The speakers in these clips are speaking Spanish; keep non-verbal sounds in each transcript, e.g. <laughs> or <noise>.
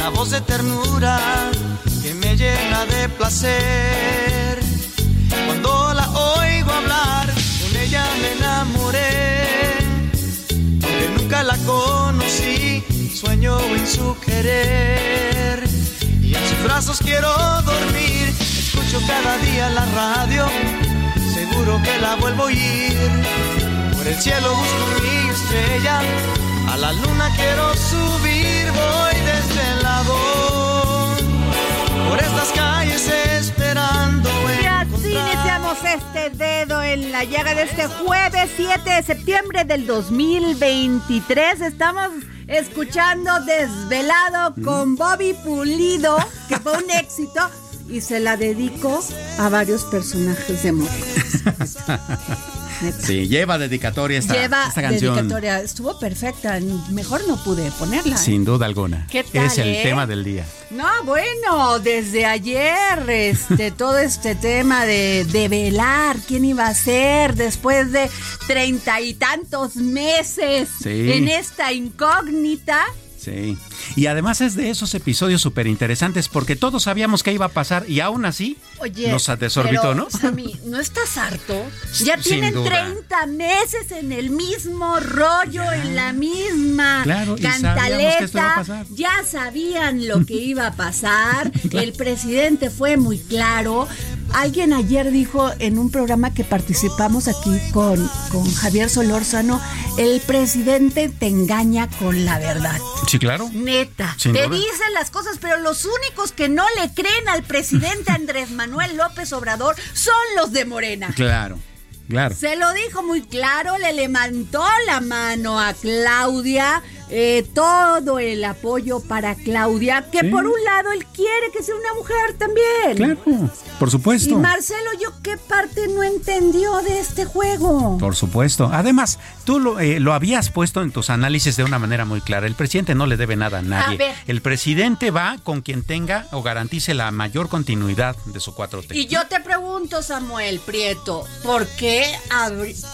una voz de ternura que me llena de placer. Cuando la oigo hablar, con ella me enamoré. Aunque nunca la conocí, sueño en su querer. Y en sus brazos quiero dormir. Escucho cada día la radio, seguro que la vuelvo a oír. Por el cielo busco mi estrella, a la luna quiero subir, voy estas calles esperando. Y así iniciamos este dedo en la llaga de este jueves 7 de septiembre del 2023. Estamos escuchando Desvelado con Bobby Pulido, que fue un éxito. Y se la dedico a varios personajes de <laughs> Sí, lleva dedicatoria esta, Lleva esta canción. dedicatoria. Estuvo perfecta. Mejor no pude ponerla. ¿eh? Sin duda alguna. ¿Qué tal, es el eh? tema del día. No, bueno, desde ayer, este, <laughs> todo este tema de, de velar quién iba a ser después de treinta y tantos meses Sí. en esta incógnita. Sí. Y además es de esos episodios súper interesantes porque todos sabíamos que iba a pasar y aún así Oye, nos desorbitó, ¿no? Sammy, ¿no estás harto? Ya Sin tienen duda. 30 meses en el mismo rollo, en la misma Claro, cantaleta. Ya sabían lo que iba a pasar. <laughs> El presidente fue muy claro. Alguien ayer dijo en un programa que participamos aquí con, con Javier Solórzano, el presidente te engaña con la verdad. Sí, claro. Neta, Sin te duda. dicen las cosas, pero los únicos que no le creen al presidente <laughs> Andrés Manuel López Obrador son los de Morena. Claro, claro. Se lo dijo muy claro, le levantó la mano a Claudia, eh, todo el apoyo para Claudia, que Sí. por un lado él quiere que sea una mujer también. Claro, por Y supuesto. Marcelo, ¿yo qué parte no entendió de este juego? Por supuesto. Además, tú lo, eh, lo habías puesto en tus análisis de una manera muy clara. El presidente no le debe nada a nadie. A ver. El presidente va con quien tenga o garantice la mayor continuidad de su 4T. Y yo te pregunto, Samuel Prieto, ¿por qué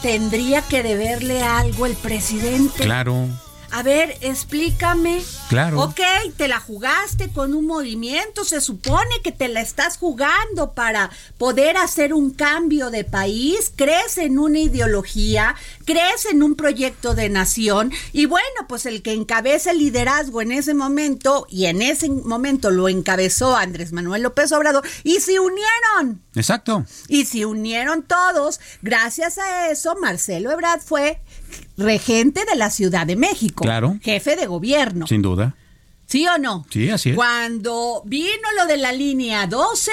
tendría que deberle algo el presidente? Claro, A ver, explícame. Claro. Ok, te la jugaste con un movimiento, se supone que te la estás jugando para poder hacer un cambio de país, crees en una ideología, crees en un proyecto de nación y bueno, pues el que encabeza el liderazgo en ese momento y en ese momento lo encabezó Andrés Manuel López Obrador y se unieron. exacto. Y se unieron todos. Gracias a eso, Marcelo Ebrard fue regente de la Ciudad de México. Claro. Jefe de gobierno. Sin duda. ¿Sí o no? Sí, así es. Cuando vino lo de la línea 12,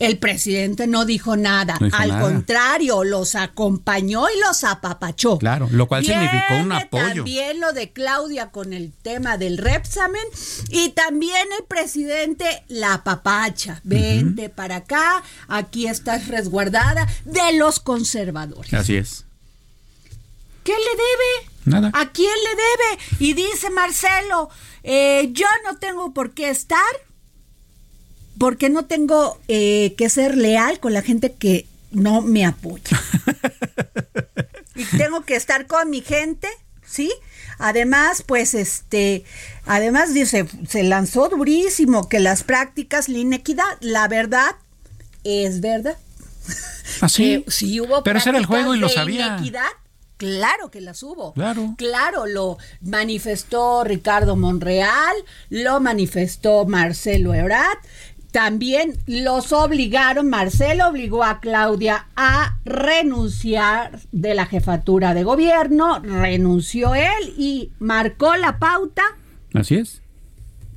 el presidente no dijo nada. No dijo Al nada. contrario, los acompañó y los apapachó. Claro, lo cual significó un apoyo. También lo de Claudia con el tema del Repsamen y también el presidente la apapacha. Vente para acá, aquí estás resguardada de los conservadores. Así es. ¿Qué le debe? Nada. ¿A quién le debe? Y dice Marcelo, eh, yo no tengo por qué estar porque no tengo eh, que ser leal con la gente que no me apoya. <laughs> y tengo que estar con mi gente, ¿sí? Además, pues este, además dice, se lanzó durísimo que las prácticas, la inequidad, la verdad es verdad. Así. ¿Ah, sí hubo Pero ese era el juego y lo sabía. Inequidad, Claro que las hubo. Claro. Claro, lo manifestó Ricardo Monreal, lo manifestó Marcelo Ebrard. También los obligaron, Marcelo obligó a Claudia a renunciar de la jefatura de gobierno, renunció él y marcó la pauta. Así es.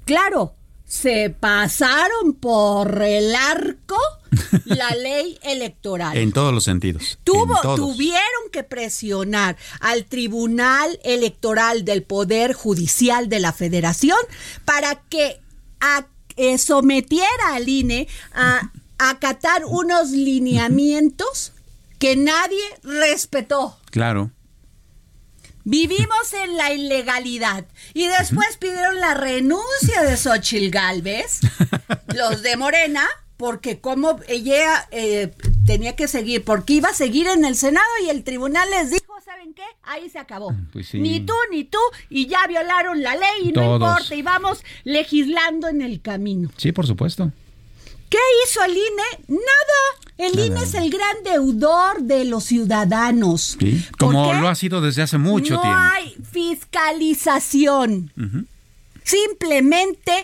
Claro, se pasaron por el arco <laughs> la ley electoral. En todos los sentidos. Tuvo, todos. tuvieron que presionar al Tribunal Electoral del Poder Judicial de la Federación para que a- eh, sometiera al INE a acatar unos lineamientos que nadie respetó. Claro. Vivimos en la ilegalidad y después pidieron la renuncia de Xochil Gálvez, <laughs> los de Morena, porque como ella eh, tenía que seguir, porque iba a seguir en el Senado y el tribunal les dijo, ¿saben qué? Ahí se acabó. Pues sí. Ni tú ni tú y ya violaron la ley y no importa y vamos legislando en el camino. Sí, por supuesto. ¿Qué hizo el INE? Nada. El Nada. INE es el gran deudor de los ciudadanos. Sí. ¿Por Como lo ha sido desde hace mucho no tiempo. hay fiscalización. Simplemente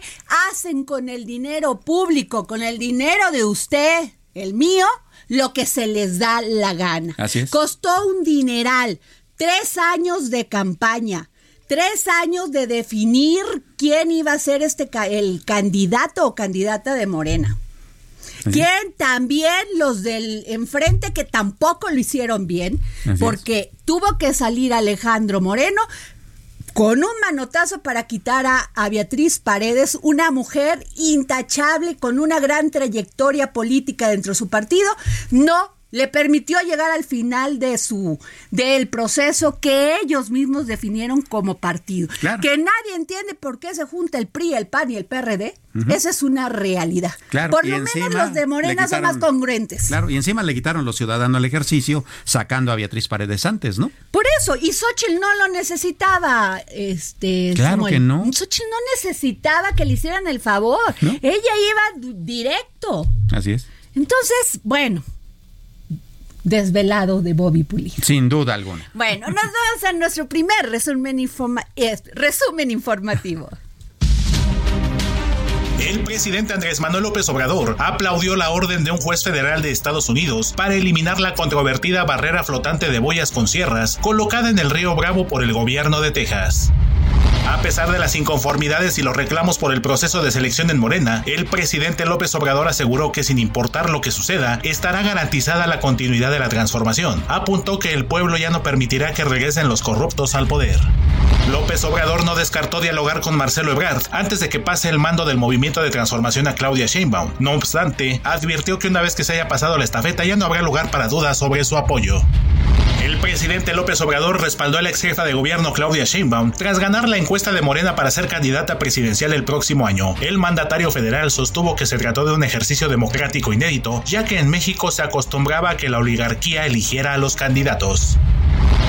hacen con el dinero público, con el dinero de usted, el mío, lo que se les da la gana. Así es. Costó un dineral, tres años de campaña. Tres años de definir quién iba a ser este el candidato o candidata de Morena. ¿Quién también los del enfrente que tampoco lo hicieron bien? Así es. porque tuvo que salir Alejandro Moreno con un manotazo para quitar a, a Beatriz Paredes, una mujer intachable con una gran trayectoria política dentro de su partido, no le permitió llegar al final de su del proceso que ellos mismos definieron como partido. Claro. Que nadie entiende por qué se junta el PRI, el PAN y el PRD. Esa es una realidad. Claro, por y lo menos los de Morena son más congruentes. Claro, y encima le quitaron los ciudadanos al ejercicio sacando a Beatriz Paredes antes, ¿no? Por eso, y Xochitl no lo necesitaba, este Claro que no. Xochitl no necesitaba que le hicieran el favor. ¿No? Ella iba directo. Así es. Entonces, bueno, desvelado de Bobby Pulido. Sin duda alguna. Bueno, nos vamos a nuestro primer resumen, informa- eh, resumen informativo. <laughs> El presidente Andrés Manuel López Obrador aplaudió la orden de un juez federal de Estados Unidos para eliminar la controvertida barrera flotante de boyas con sierras colocada en el río Bravo por el gobierno de Texas. A pesar de las inconformidades y los reclamos por el proceso de selección en Morena, el presidente López Obrador aseguró que sin importar lo que suceda, estará garantizada la continuidad de la transformación. Apuntó que el pueblo ya no permitirá que regresen los corruptos al poder. López Obrador no descartó dialogar con Marcelo Ebrard antes de que pase el mando del movimiento de transformación a Claudia Sheinbaum. No obstante, advirtió que una vez que se haya pasado la estafeta ya no habrá lugar para dudas sobre su apoyo. El presidente López Obrador respaldó a la ex jefa de gobierno Claudia Sheinbaum tras ganar la encuesta de Morena para ser candidata presidencial el próximo año. El mandatario federal sostuvo que se trató de un ejercicio democrático inédito, ya que en México se acostumbraba a que la oligarquía eligiera a los candidatos.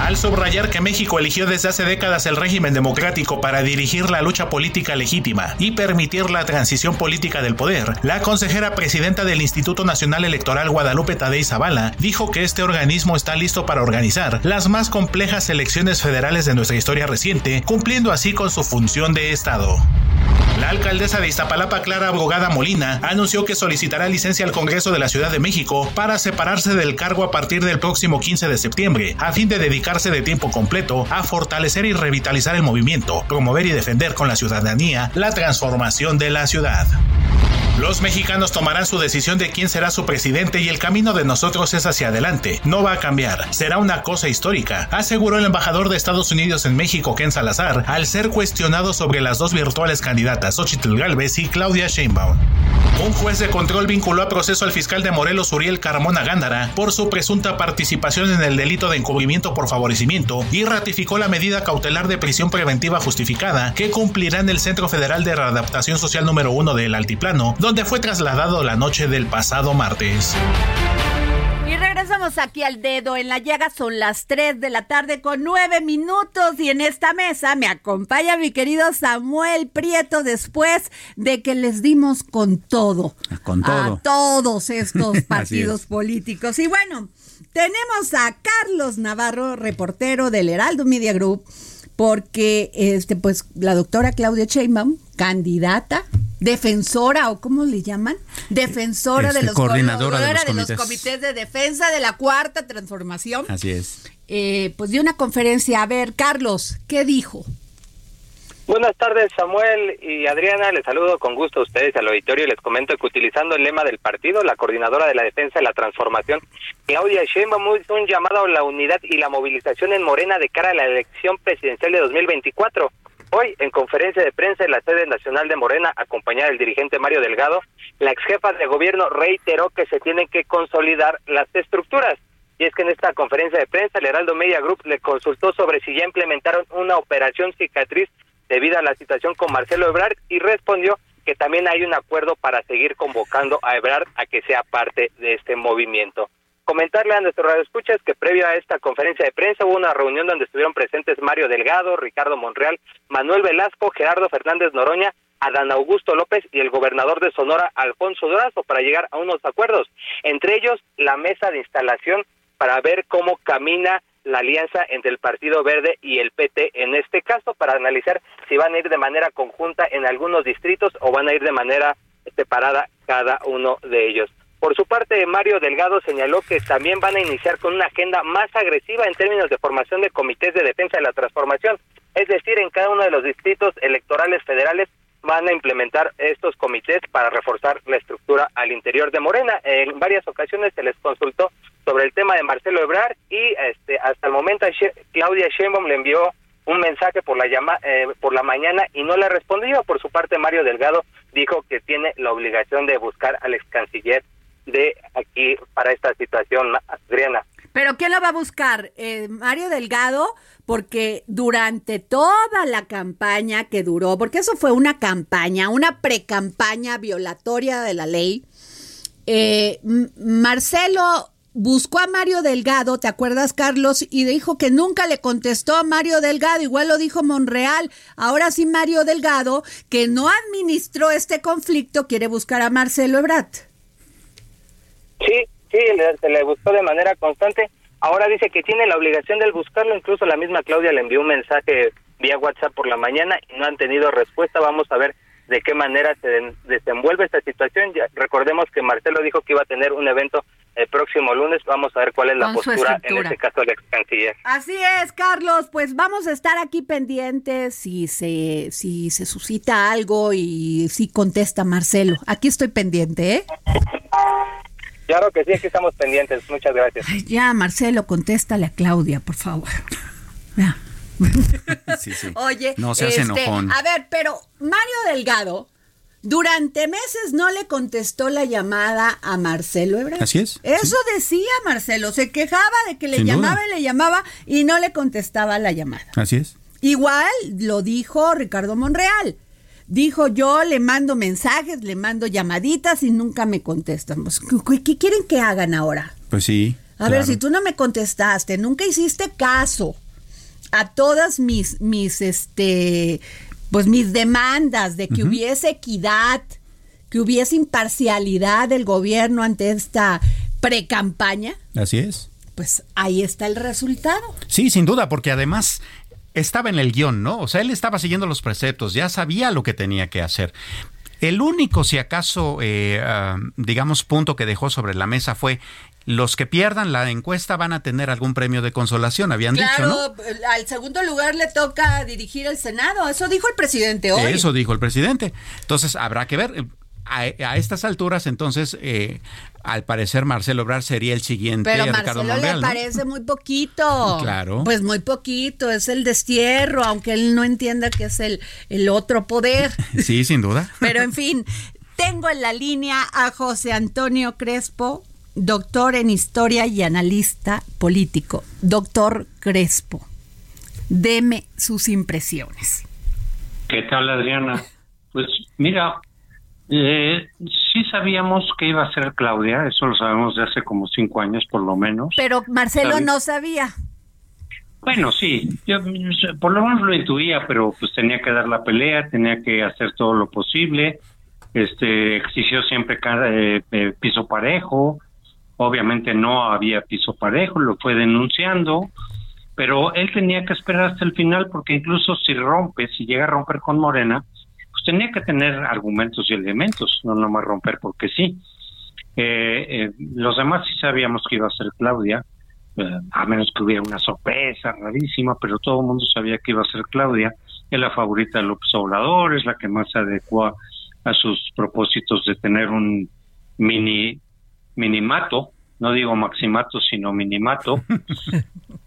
Al subrayar que México eligió desde hace décadas el régimen democrático para dirigir la lucha política legítima y permitir la transición política del poder, la consejera presidenta del Instituto Nacional Electoral Guadalupe Tadei Zavala dijo que este organismo está listo para organizar las más complejas elecciones federales de nuestra historia reciente, cumpliendo así con su función de Estado. La alcaldesa de Iztapalapa, Clara Brugada Molina, anunció que solicitará licencia al Congreso de la Ciudad de México para separarse del cargo a partir del próximo 15 de septiembre, a fin de de tiempo completo a fortalecer y revitalizar el movimiento, promover y defender con la ciudadanía la transformación de la ciudad. Los mexicanos tomarán su decisión de quién será su presidente y el camino de nosotros es hacia adelante. No va a cambiar. Será una cosa histórica, aseguró el embajador de Estados Unidos en México, Ken Salazar, al ser cuestionado sobre las dos virtuales candidatas, Xochitl Galvez y Claudia Sheinbaum. Un juez de control vinculó a proceso al fiscal de Morelos, Uriel Carmona Gándara, por su presunta participación en el delito de encubrimiento por favorecimiento y ratificó la medida cautelar de prisión preventiva justificada que cumplirá en el Centro Federal de Readaptación Social número 1 del Altiplano donde fue trasladado la noche del pasado martes. Y regresamos aquí al dedo en la llaga. Son las 3 de la tarde con 9 minutos. Y en esta mesa me acompaña mi querido Samuel Prieto después de que les dimos con todo. Con todo. A todos estos <laughs> partidos políticos. Y bueno, tenemos a Carlos Navarro, reportero del Heraldo Media Group, porque este, pues, la doctora Claudia Sheinbaum, candidata defensora o cómo le llaman defensora de Este, los coordinadora de los de los comités. comités de defensa de la cuarta transformación Así es. eh, pues dio una conferencia a ver Carlos qué dijo Buenas tardes, Samuel y Adriana. Les saludo con gusto a ustedes al auditorio y les comento que utilizando el lema del partido, la coordinadora de la defensa de la transformación, Claudia Sheinbaum, hizo un llamado a la unidad y la movilización en Morena de cara a la elección presidencial de 2024. Hoy, en conferencia de prensa en la sede nacional de Morena, acompañada del dirigente Mario Delgado, la ex jefa de gobierno reiteró que se tienen que consolidar las estructuras. Y es que en esta conferencia de prensa, el Heraldo Media Group le consultó sobre si ya implementaron una operación cicatriz debido a la situación con Marcelo Ebrard y respondió que también hay un acuerdo para seguir convocando a Ebrard a que sea parte de este movimiento. Comentarle a nuestros radioescuchas que previo a esta conferencia de prensa hubo una reunión donde estuvieron presentes Mario Delgado, Ricardo Monreal, Manuel Velasco, Gerardo Fernández Noroña, Adán Augusto López y el gobernador de Sonora, Alfonso Durazo, para llegar a unos acuerdos. Entre ellos, la mesa de instalación para ver cómo camina la alianza entre el Partido Verde y el PT en este caso, para analizar si van a ir de manera conjunta en algunos distritos o van a ir de manera separada cada uno de ellos. Por su parte, Mario Delgado señaló que también van a iniciar con una agenda más agresiva en términos de formación de comités de defensa de la transformación, es decir, en cada uno de los distritos electorales federales van a implementar estos comités para reforzar la estructura al interior de Morena. En varias ocasiones se les consultó sobre el tema de Marcelo Ebrard y este hasta el momento Claudia Sheinbaum le envió un mensaje por la llama, eh, por la mañana y no le respondió. Por su parte, Mario Delgado dijo que tiene la obligación de buscar al ex canciller de aquí para esta situación, Adriana. Pero quién lo va a buscar Eh, Mario Delgado porque durante toda la campaña que duró porque eso fue una campaña una precampaña violatoria de la ley eh, Marcelo buscó a Mario Delgado, ¿te acuerdas, Carlos? Y dijo que nunca le contestó a Mario Delgado, igual lo dijo Monreal. Ahora sí, Mario Delgado, que no administró este conflicto, quiere buscar a Marcelo Ebrard. Sí, sí, le- se le buscó de manera constante. Ahora dice que tiene la obligación de buscarlo. Incluso la misma Claudia le envió un mensaje vía WhatsApp por la mañana y no han tenido respuesta. Vamos a ver de qué manera se desenvuelve esta situación. Ya, recordemos que Marcelo dijo que iba a tener un evento el próximo lunes. Vamos a ver cuál es la postura en este caso del ex canciller. Así es, Carlos. Pues vamos a estar aquí pendientes si se, si se suscita algo y si contesta Marcelo. Aquí estoy pendiente, ¿eh? Claro que sí, aquí estamos pendientes. Muchas gracias. Ay, ya, Marcelo, contéstale a Claudia, por favor. <laughs> Ya. <laughs> Sí, sí. Oye, no seas este, enojón. a ver, pero Mario Delgado durante meses no le contestó la llamada a Marcelo Ebrard. Así es, Eso decía Marcelo, se quejaba de que le Sin duda. llamaba y le llamaba y no le contestaba la llamada. Así es. Igual lo dijo Ricardo Monreal. Dijo, yo le mando mensajes, le mando llamaditas y nunca me contestan. Pues, ¿qué, qué quieren que hagan ahora? Pues sí. A ver, si tú no me contestaste, nunca hiciste caso a todas mis, mis, este, pues mis demandas de que hubiese equidad, que hubiese imparcialidad del gobierno ante esta precampaña, Así es. pues ahí está el resultado. Sí, sin duda, porque además estaba en el guion, ¿no? O sea, él estaba siguiendo los preceptos, ya sabía lo que tenía que hacer. El único, si acaso, eh, ah, digamos, punto que dejó sobre la mesa fue los que pierdan la encuesta van a tener algún premio de consolación, habían dicho, ¿no? al segundo lugar le toca dirigir el Senado, eso dijo el presidente hoy. Eso dijo el presidente. Entonces, habrá que ver. A, a estas alturas, entonces, eh, al parecer, Marcelo Obrar sería el siguiente Pero a Ricardo Marcelo Monreal, le ¿no? parece muy poquito. Claro. Pues muy poquito, es el destierro, aunque él no entienda que es el, el otro poder. <laughs> Sí, sin duda. <laughs> Pero en fin, tengo en la línea a José Antonio Crespo, doctor en historia y analista político. Doctor Crespo, deme sus impresiones. ¿Qué tal, Adriana? Pues mira, Eh, sí sabíamos que iba a ser Claudia, eso lo sabemos de hace como cinco años por lo menos. Pero Marcelo no sabía. Bueno, sí, yo por lo menos lo intuía, pero pues tenía que dar la pelea, tenía que hacer todo lo posible, este exigió siempre cada, eh, eh, piso parejo, obviamente no había piso parejo, lo fue denunciando, pero él tenía que esperar hasta el final porque incluso si rompe, si llega a romper con Morena, pues tenía que tener argumentos y elementos, no nomás romper porque sí. Eh, eh, los demás sí sabíamos que iba a ser Claudia, eh, a menos que hubiera una sorpresa rarísima, pero todo el mundo sabía que iba a ser Claudia. Es la favorita de López Obrador, es la que más se adecua a sus propósitos de tener un mini minimato, no digo maximato, sino minimato. <laughs>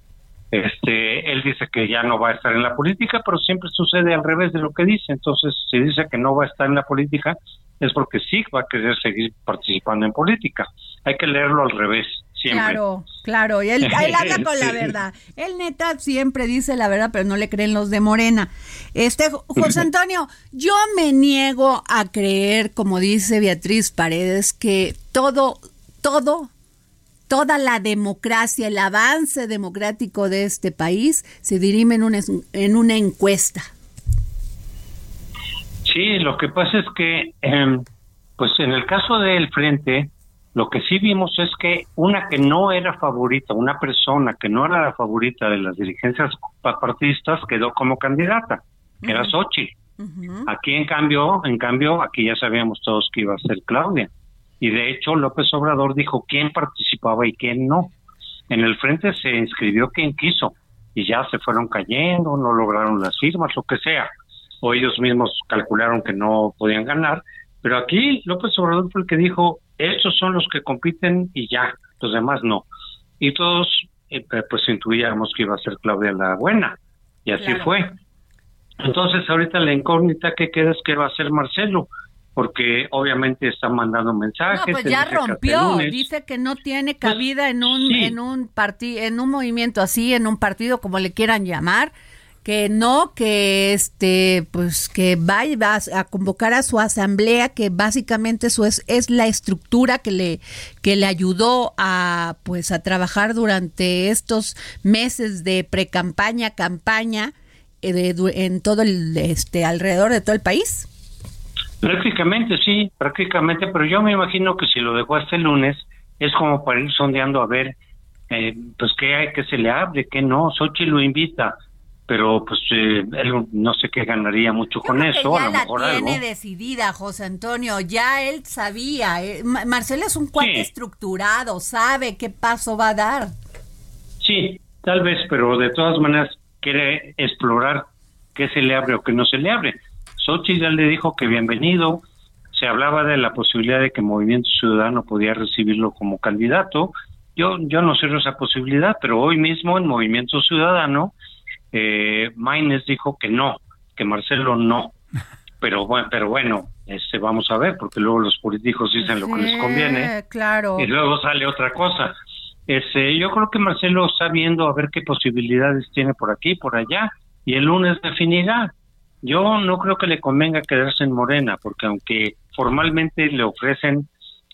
Este, él dice que ya no va a estar en la política, pero siempre sucede al revés de lo que dice. Entonces, si dice que no va a estar en la política, es porque sí va a querer seguir participando en política. Hay que leerlo al revés. Siempre. Claro, claro, y él, <laughs> habla con la verdad. Él neta siempre dice la verdad, pero no le creen los de Morena. Este José <laughs> Antonio, yo me niego a creer, como dice Beatriz Paredes, que todo, todo toda la democracia, el avance democrático de este país se dirime en una, en una encuesta. Sí, lo que pasa es que, em, pues en el caso del Frente, lo que sí vimos es que una que no era favorita, una persona que no era la favorita de las dirigencias partidistas quedó como candidata, que era Xochitl. Aquí en cambio, en cambio, aquí ya sabíamos todos que iba a ser Claudia y de hecho López Obrador dijo quién participaba y quién no. En el frente se inscribió quien quiso y ya se fueron cayendo, no lograron las firmas, lo que sea, o ellos mismos calcularon que no podían ganar, pero aquí López Obrador fue el que dijo, estos son los que compiten y ya, los demás no. Y todos eh, pues intuíamos que iba a ser Claudia la buena, y así fue. Entonces ahorita la incógnita que queda es que va a ser Marcelo, porque obviamente están mandando mensajes. No, pues ya rompió, dice que no tiene pues, cabida en un en un partido en un movimiento así, en un partido como le quieran llamar, que no que este pues que vaya a convocar a su asamblea que básicamente eso es es la estructura que le que le ayudó a pues a trabajar durante estos meses de precampaña, campaña eh, en todo el este alrededor de todo el país. Prácticamente sí, prácticamente, pero yo me imagino que si lo dejó hasta el lunes es como para ir sondeando a ver, eh, pues qué hay que se le abre, qué no. Sochi lo invita, pero pues eh, él no sé qué ganaría mucho con eso. ya la tiene decidida, José Antonio. Ya él sabía. Eh, Marcelo es un cuate estructurado, sabe qué paso va a dar. Sí, tal vez, pero de todas maneras quiere explorar qué se le abre o qué no se le abre. Xochitl ya le dijo que bienvenido, se hablaba de la posibilidad de que Movimiento Ciudadano podía recibirlo como candidato. Yo, yo no cierro esa posibilidad, pero hoy mismo en Movimiento Ciudadano, eh, Maines dijo que no, que Marcelo no. <laughs> Pero bueno, pero bueno, este, vamos a ver, porque luego los políticos dicen lo que les conviene. Claro. Y luego sale otra cosa. Este, yo creo que Marcelo está viendo a ver qué posibilidades tiene por aquí, por allá, y el lunes definirá. Yo no creo que le convenga quedarse en Morena, porque aunque formalmente le ofrecen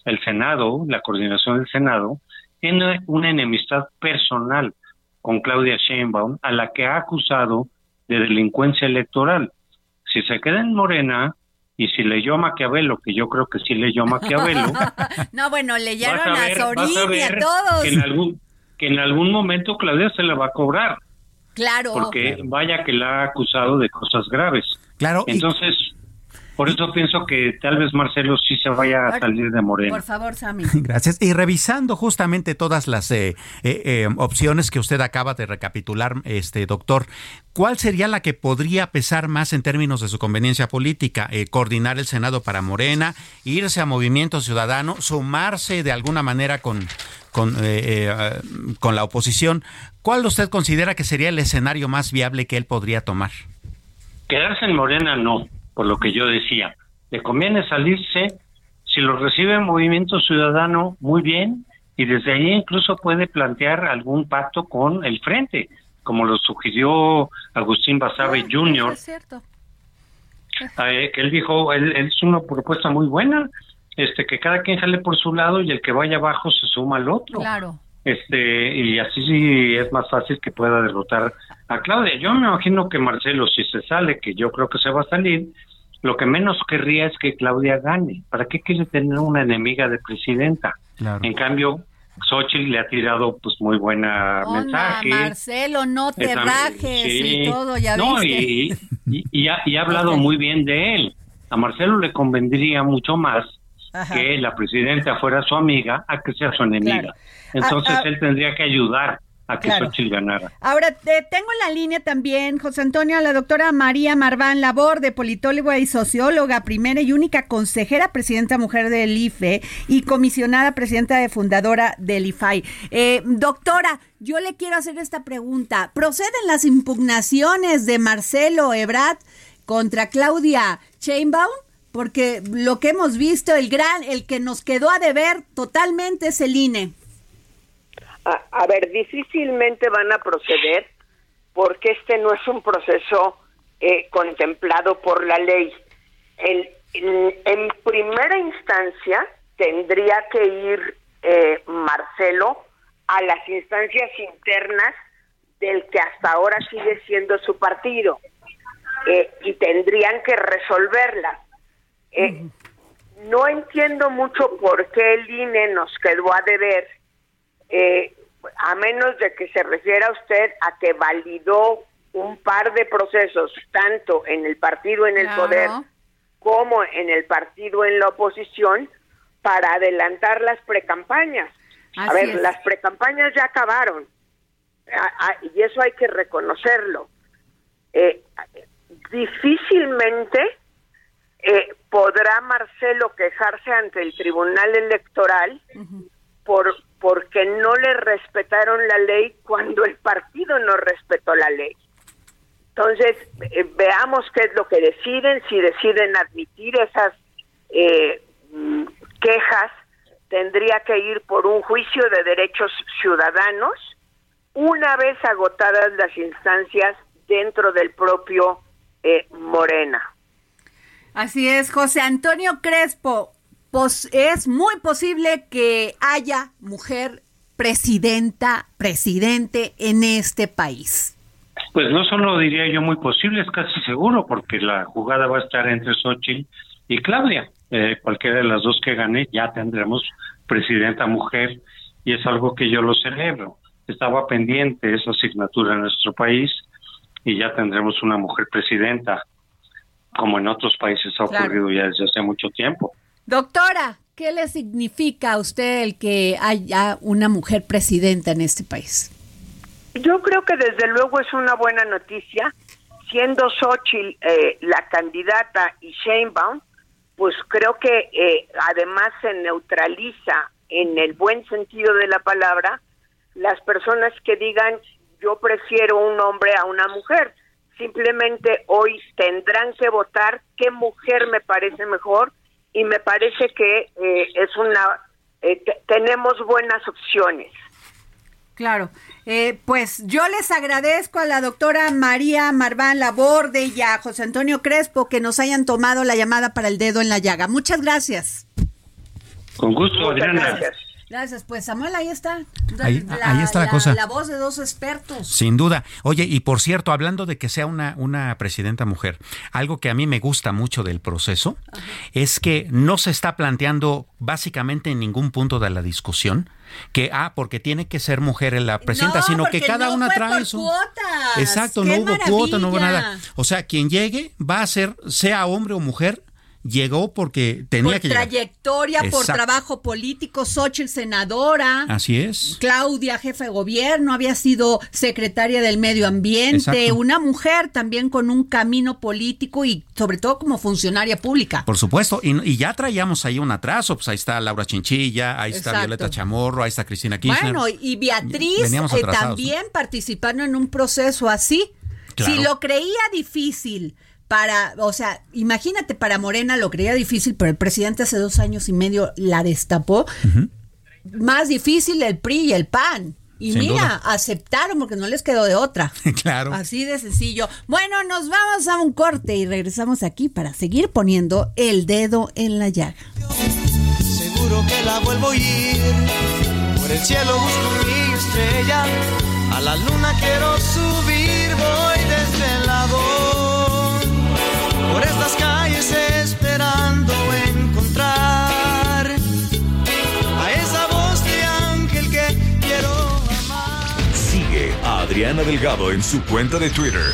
el Senado, la coordinación del Senado, tiene una enemistad personal con Claudia Sheinbaum, a la que ha acusado de delincuencia electoral. Si se queda en Morena y si leyó Maquiavelo, que yo creo que sí leyó Maquiavelo. <laughs> no, bueno, leyeron a, Sorín y a todos. Que en, algún, que en algún momento Claudia se la va a cobrar. Claro. Porque vaya que la ha acusado de cosas graves. Claro. Entonces, por eso pienso que tal vez Marcelo sí se vaya a salir de Moreno. Por favor, Sammy. <laughs> Gracias. Y revisando justamente todas las eh, eh, eh, opciones que usted acaba de recapitular, este doctor, ¿cuál sería la que podría pesar más en términos de su conveniencia política? coordinar el Senado para Morena, irse a Movimiento Ciudadano, sumarse de alguna manera con, con, con la oposición. ¿Cuál usted considera que sería el escenario más viable que él podría tomar? Quedarse en Morena no por lo que yo decía. Le conviene salirse, si lo recibe el Movimiento Ciudadano, muy bien, y desde ahí incluso puede plantear algún pacto con el Frente, como lo sugirió Agustín Basabe Jr. Es cierto. eh, que él dijo, él, es una propuesta muy buena, este que cada quien sale por su lado y el que vaya abajo se suma al otro. Claro. Este, y así sí es más fácil que pueda derrotar a Claudia. Yo me imagino que Marcelo, si se sale, que yo creo que se va a salir, lo que menos querría es que Claudia gane. ¿Para qué quiere tener una enemiga de presidenta? En cambio, Xochitl le ha tirado pues muy buena mensaje. Marcelo, no te rajes y todo, ya no, Y, y, ha, hablado <laughs> muy bien de él. A Marcelo le convendría mucho más que la presidenta fuera su amiga a que sea su enemiga. Entonces él tendría que ayudar a que ganara. Ahora, te tengo en la línea también, José Antonio, a la doctora María Marván Laborde, politóloga y socióloga, primera y única consejera presidenta mujer del IFE y comisionada presidenta de fundadora del IFAI. Eh, doctora, yo le quiero hacer esta pregunta. ¿Proceden las impugnaciones de Marcelo Ebrard contra Claudia Chainbaum? Porque lo que hemos visto, el gran, el que nos quedó a deber totalmente es el INE. A, ver, difícilmente van a proceder porque este no es un proceso eh, contemplado por la ley. en, primera instancia tendría que ir eh, Marcelo a las instancias internas del que hasta ahora sigue siendo su partido eh, y tendrían que resolverlas. no entiendo mucho por qué el INE nos quedó a deber eh, a menos de que se refiera usted a que validó un par de procesos, tanto en el partido en el poder como en el partido en la oposición, para adelantar las precampañas. a ver, las precampañas ya acabaron, y eso hay que reconocerlo. Eh, difícilmente eh, podrá Marcelo quejarse ante el Tribunal Electoral por porque no le respetaron la ley cuando el partido no respetó la ley. Entonces, eh, veamos qué es lo que deciden, si deciden admitir esas eh, mm, quejas, tendría que ir por un juicio de derechos ciudadanos una vez agotadas las instancias dentro del propio eh, Morena. Así es, José Antonio Crespo, pues es muy posible que haya mujer presidenta, presidente en este país. Pues no solo diría yo muy posible, es casi seguro, porque la jugada va a estar entre Xochitl y Claudia. Eh, cualquiera de las dos que gane, ya tendremos presidenta mujer, y es algo que yo lo celebro. Estaba pendiente esa asignatura en nuestro país, y ya tendremos una mujer presidenta, como en otros países ha ocurrido ya desde hace mucho tiempo. Doctora, ¿qué le significa a usted el que haya una mujer presidenta en este país? Yo creo que desde luego es una buena noticia. Siendo Xochitl eh, la candidata y Sheinbaum, pues creo que eh, además se neutraliza en el buen sentido de la palabra las personas que digan yo prefiero un hombre a una mujer. Simplemente hoy tendrán que votar qué mujer me parece mejor y me parece que eh, es una eh, tenemos buenas opciones. Claro, eh, pues yo les agradezco a la doctora María Marván Laborde y a José Antonio Crespo que nos hayan tomado la llamada para el dedo en la llaga. Muchas gracias. Con gusto, Adriana. Gracias. Gracias, pues Samuel, ahí está. Ahí, está la, cosa. La voz de dos expertos. Sin duda. Oye, y por cierto, hablando de que sea una, una presidenta mujer, algo que a mí me gusta mucho del proceso es que no se está planteando básicamente en ningún punto de la discusión que, ah, porque tiene que ser mujer en la presidenta, sino que cada una trae su... Exacto, no hubo cuota, no hubo nada. O sea, quien llegue va a ser, sea hombre o mujer, llegó porque tenía por que trayectoria, por trabajo político, Xochitl senadora. Así es. Claudia, jefe de gobierno, había sido secretaria del medio ambiente, una mujer también con un camino político y sobre todo como funcionaria pública. Por supuesto, y, ya traíamos ahí un atraso, pues ahí está Laura Chinchilla, ahí está Violeta Chamorro, ahí está Cristina Kirchner. Bueno, y Beatriz eh, también participando en un proceso así. Si lo creía difícil para, o sea, imagínate, para Morena lo creía difícil, pero el presidente hace dos años y medio la destapó. Más difícil el PRI y el PAN. Y Sin mira, duda. aceptaron porque no les quedó de otra. <laughs> Claro. Así de sencillo. Bueno, nos vamos a un corte y regresamos aquí para seguir poniendo el dedo en la llaga. Seguro que la vuelvo a ir. Por el cielo busco mi estrella. A la luna quiero subir, Estas calles esperando encontrar a esa voz de ángel que quiero amar. Sigue a Adriana Delgado en su cuenta de Twitter.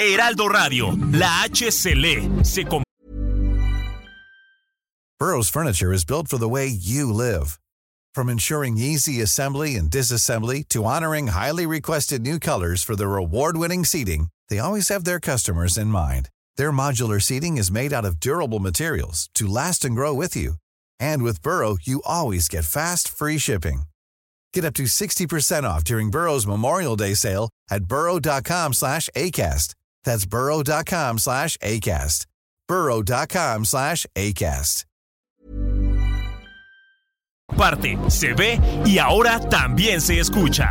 Heraldo Radio, la H se se com- furniture is built for the way you live. From ensuring easy assembly and disassembly to honoring highly requested new colors for their award-winning seating, they always have their customers in mind. Their modular seating is made out of durable materials to last and grow with you. And with Burrow, you always get fast, free shipping. Get up to 60% off during Burrow's Memorial Day sale at burrow.com slash ACAST. That's burrow.com slash ACAST. burrow.com slash ACAST. parte, se ve y ahora también se escucha.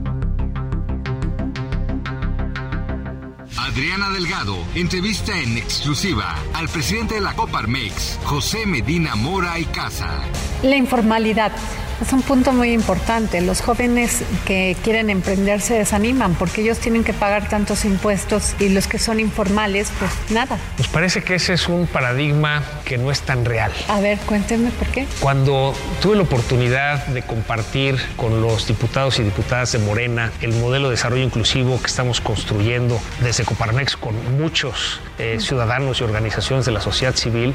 Adriana Delgado entrevista en exclusiva al presidente de la Coparmex, José Medina Mora y Casa. La informalidad es un punto muy importante. Los jóvenes que quieren emprender se desaniman porque ellos tienen que pagar tantos impuestos y los que son informales, pues nada. Nos parece que ese es un paradigma que no es tan real. A ver, cuéntenme por qué. Cuando tuve la oportunidad de compartir con los diputados y diputadas de Morena el modelo de desarrollo inclusivo que estamos construyendo desde Coparmex con muchos eh, ciudadanos y organizaciones de la sociedad civil,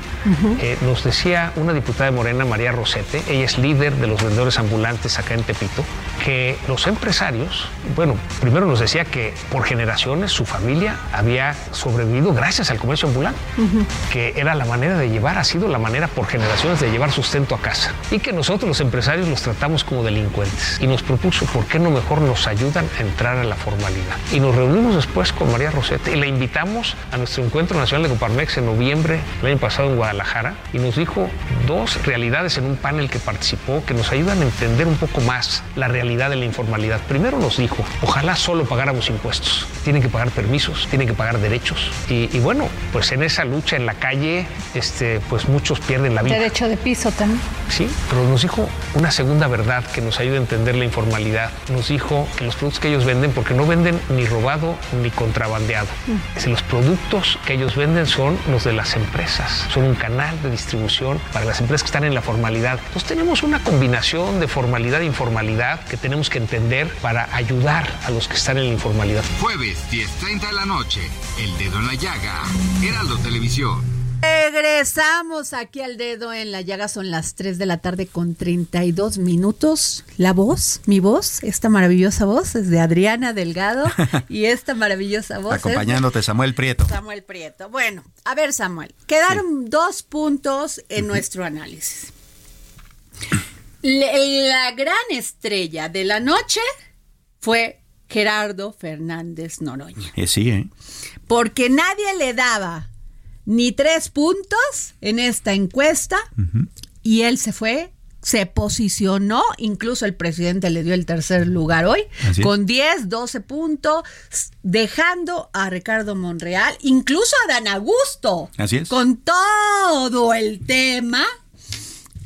eh, nos decía una diputada de Morena, María Rosete, ella es líder de los vendedores ambulantes acá en Tepito, que los empresarios, bueno, primero nos decía que por generaciones su familia había sobrevivido gracias al comercio ambulante que era la manera de llevar, ha sido la manera por generaciones de llevar sustento a casa. Y que nosotros los empresarios los tratamos como delincuentes. Y nos propuso, ¿por qué no mejor nos ayudan a entrar a la formalidad? Y nos reunimos después con María Rosete y la invitamos a nuestro encuentro nacional de Coparmex en noviembre del año pasado en Guadalajara y nos dijo dos realidades en un panel que participó que nos ayudan a entender un poco más la realidad de la informalidad. Primero nos dijo, ojalá solo pagáramos impuestos. Tienen que pagar permisos, tienen que pagar derechos. Y, y bueno, pues en esa lucha en la calle, este, pues muchos pierden la vida. Derecho de piso también. Sí, pero nos dijo una segunda verdad que nos ayuda a entender la informalidad. Nos dijo que los productos que ellos venden, porque no venden ni robado ni contrabandeado. Decir, los productos que ellos venden son los de las empresas. Son un canal de distribución para las empresas que están en la formalidad. Entonces tenemos una combinación de formalidad e informalidad que tenemos que entender para ayudar a los que están en la informalidad. Jueves 10.30 de la noche, El Dedo en la Llaga, Heraldo Televisión. Regresamos aquí al dedo en la llaga, son las 3 de la tarde con 32 minutos. La voz, mi voz, esta maravillosa voz es de Adriana Delgado <laughs> y esta maravillosa voz es de Acompañándote, Samuel Prieto. Samuel Prieto. Bueno, a ver Samuel, quedaron dos puntos en nuestro análisis. La gran estrella de la noche fue Gerardo Fernández Noroña, Eh, sí, ¿eh? porque nadie le daba ni tres puntos en esta encuesta y él se fue se posicionó, incluso el presidente le dio el tercer lugar hoy, Así es. con 10, 12 puntos, dejando a Ricardo Monreal, incluso a Dan Augusto, Así es. con todo el tema,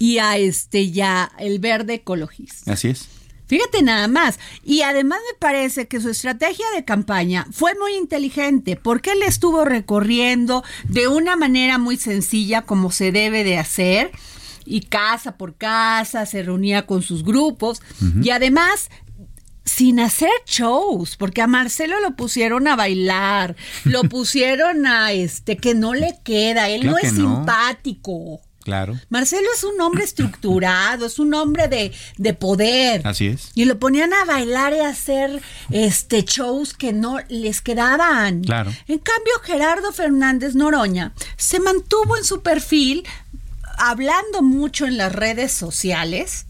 y a este ya el verde ecologista. Así es. Fíjate nada más. Y además me parece que su estrategia de campaña fue muy inteligente porque él estuvo recorriendo de una manera muy sencilla como se debe de hacer y casa por casa se reunía con sus grupos y además sin hacer shows, porque a Marcelo lo pusieron a bailar, lo <laughs> pusieron a este que no le queda, él Claro no es no. simpático. Claro. Marcelo es un hombre estructurado, es un hombre de, de poder. Así es. Y lo ponían a bailar y a hacer este shows que no les quedaban. Claro. En cambio, Gerardo Fernández Noroña se mantuvo en su perfil hablando mucho en las redes sociales,